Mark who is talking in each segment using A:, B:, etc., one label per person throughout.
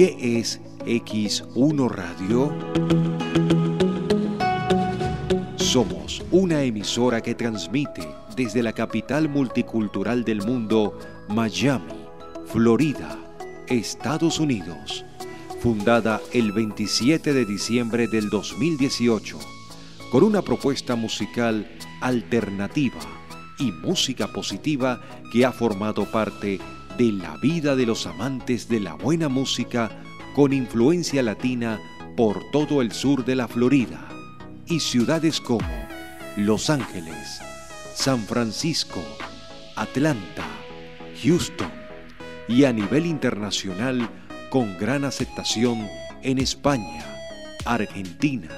A: ¿Qué es X1 Radio? Somos una emisora que transmite desde la capital multicultural del mundo, Miami, Florida, Estados Unidos. Fundada el 27 de diciembre del 2018, con una propuesta musical alternativa y música positiva que ha formado parte de la vida de los amantes de la buena música con influencia latina por todo el sur de la Florida y ciudades como Los Ángeles, San Francisco, Atlanta, Houston y a nivel internacional con gran aceptación en España, Argentina,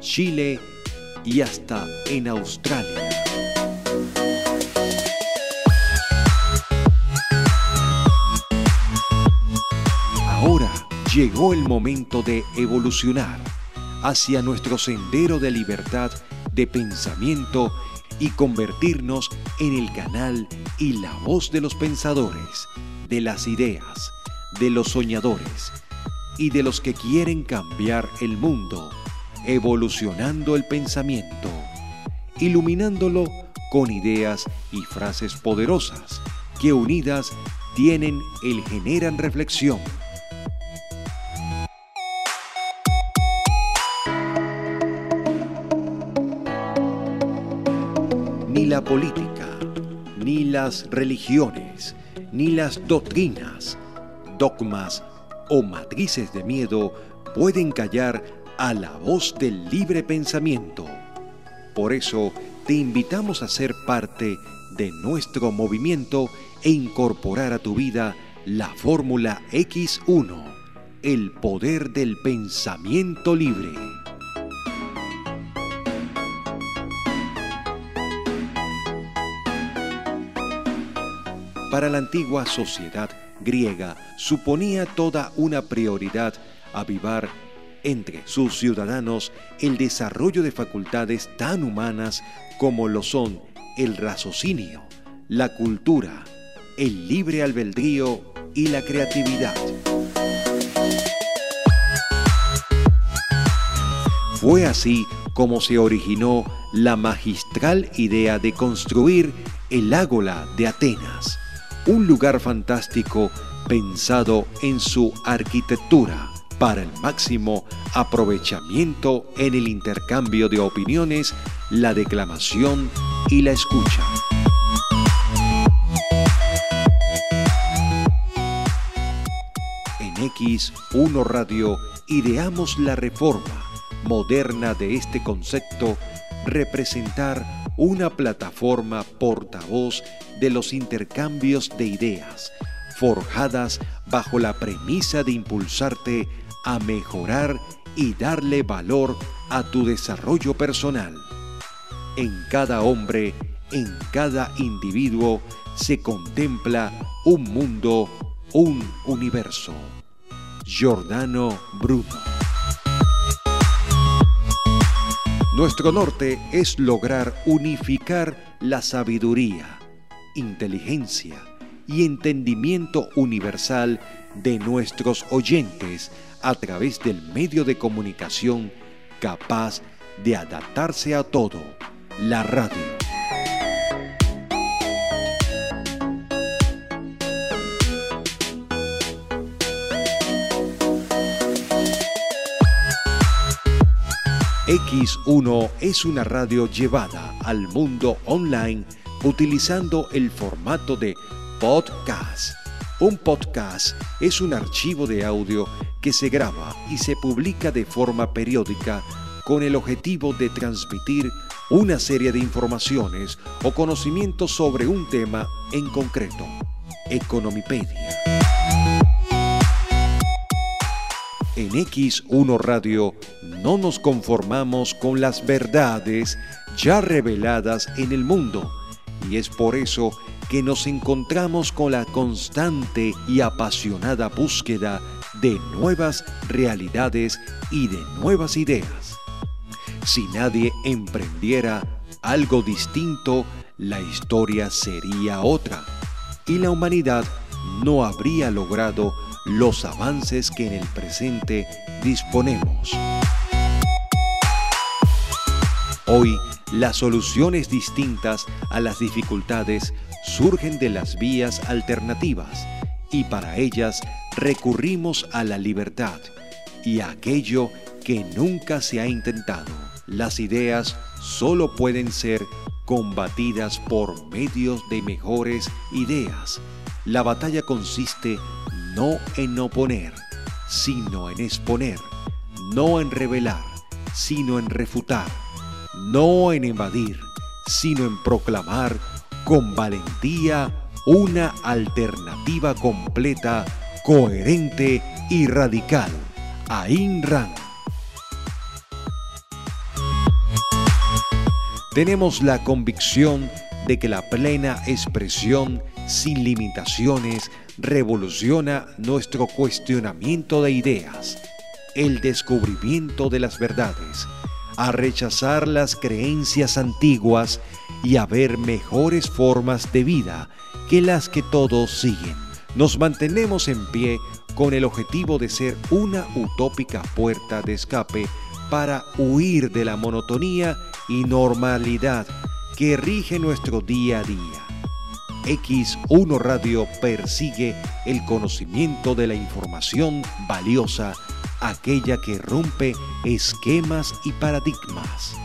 A: Chile y hasta en Australia. Llegó el momento de evolucionar hacia nuestro sendero de libertad de pensamiento y convertirnos en el canal y la voz de los pensadores, de las ideas, de los soñadores y de los que quieren cambiar el mundo, evolucionando el pensamiento, iluminándolo con ideas y frases poderosas que unidas tienen el generan reflexión ni la política, ni las religiones, ni las doctrinas, dogmas o matrices de miedo pueden callar a la voz del libre pensamiento. Por eso te invitamos a ser parte de nuestro movimiento e incorporar a tu vida la fórmula X1, el poder del pensamiento libre. Para la antigua sociedad griega suponía toda una prioridad avivar entre sus ciudadanos el desarrollo de facultades tan humanas como lo son el raciocinio, la cultura, el libre albedrío y la creatividad. Fue así como se originó la magistral idea de construir el Ágora de Atenas un lugar fantástico pensado en su arquitectura para el máximo aprovechamiento en el intercambio de opiniones, la declamación y la escucha. En X1 Radio ideamos la reforma moderna de este concepto, representar una plataforma portavoz de los intercambios de ideas, forjadas bajo la premisa de impulsarte a mejorar y darle valor a tu desarrollo personal. En cada hombre, en cada individuo, se contempla un mundo, un universo. Giordano Bruno Nuestro norte es lograr unificar la sabiduría, inteligencia y entendimiento universal de nuestros oyentes a través del medio de comunicación capaz de adaptarse a todo, la radio. X1 es una radio llevada al mundo online utilizando el formato de podcast. Un podcast es un archivo de audio que se graba y se publica de forma periódica con el objetivo de transmitir una serie de informaciones o conocimientos sobre un tema en concreto. Economipedia. En X1 Radio no nos conformamos con las verdades ya reveladas en el mundo y es por eso que nos encontramos con la constante y apasionada búsqueda de nuevas realidades y de nuevas ideas. Si nadie emprendiera algo distinto, la historia sería otra y la humanidad no habría logrado los avances que en el presente disponemos. Hoy, las soluciones distintas a las dificultades surgen de las vías alternativas y para ellas recurrimos a la libertad y a aquello que nunca se ha intentado. Las ideas solo pueden ser combatidas por medios de mejores ideas. La batalla consiste no en oponer, sino en exponer, no en revelar, sino en refutar, no en invadir, sino en proclamar con valentía una alternativa completa, coherente y radical. Ayn Rand. Tenemos la convicción de que la plena expresión sin limitaciones revoluciona nuestro cuestionamiento de ideas, el descubrimiento de las verdades, a rechazar las creencias antiguas y a ver mejores formas de vida que las que todos siguen. Nos mantenemos en pie con el objetivo de ser una utópica puerta de escape para huir de la monotonía y normalidad que rige nuestro día a día. X1 Radio persigue el conocimiento de la información valiosa, aquella que rompe esquemas y paradigmas.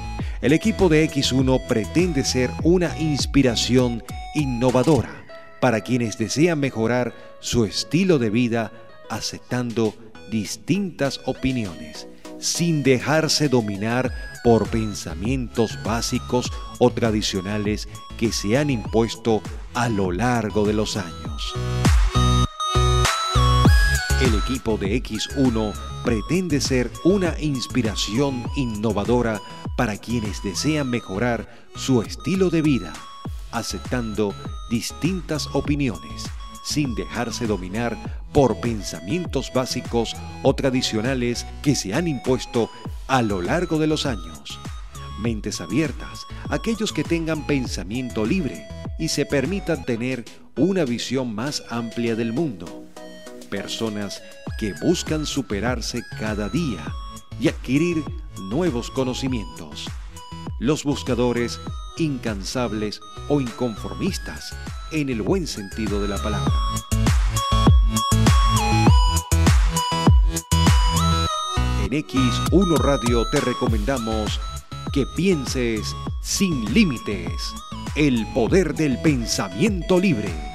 A: El equipo de X1 pretende ser una inspiración innovadora para quienes desean mejorar su estilo de vida aceptando distintas opiniones sin dejarse dominar por pensamientos básicos o tradicionales que se han impuesto a lo largo de los años. El equipo de X1 pretende ser una inspiración innovadora para quienes desean mejorar su estilo de vida, aceptando distintas opiniones sin dejarse dominar por pensamientos básicos o tradicionales que se han impuesto a lo largo de los años. Mentes abiertas, aquellos que tengan pensamiento libre y se permitan tener una visión más amplia del mundo. Personas que buscan superarse cada día y adquirir nuevos conocimientos. Los buscadores incansables o inconformistas en el buen sentido de la palabra. En X1 Radio te recomendamos que pienses sin límites, el poder del pensamiento libre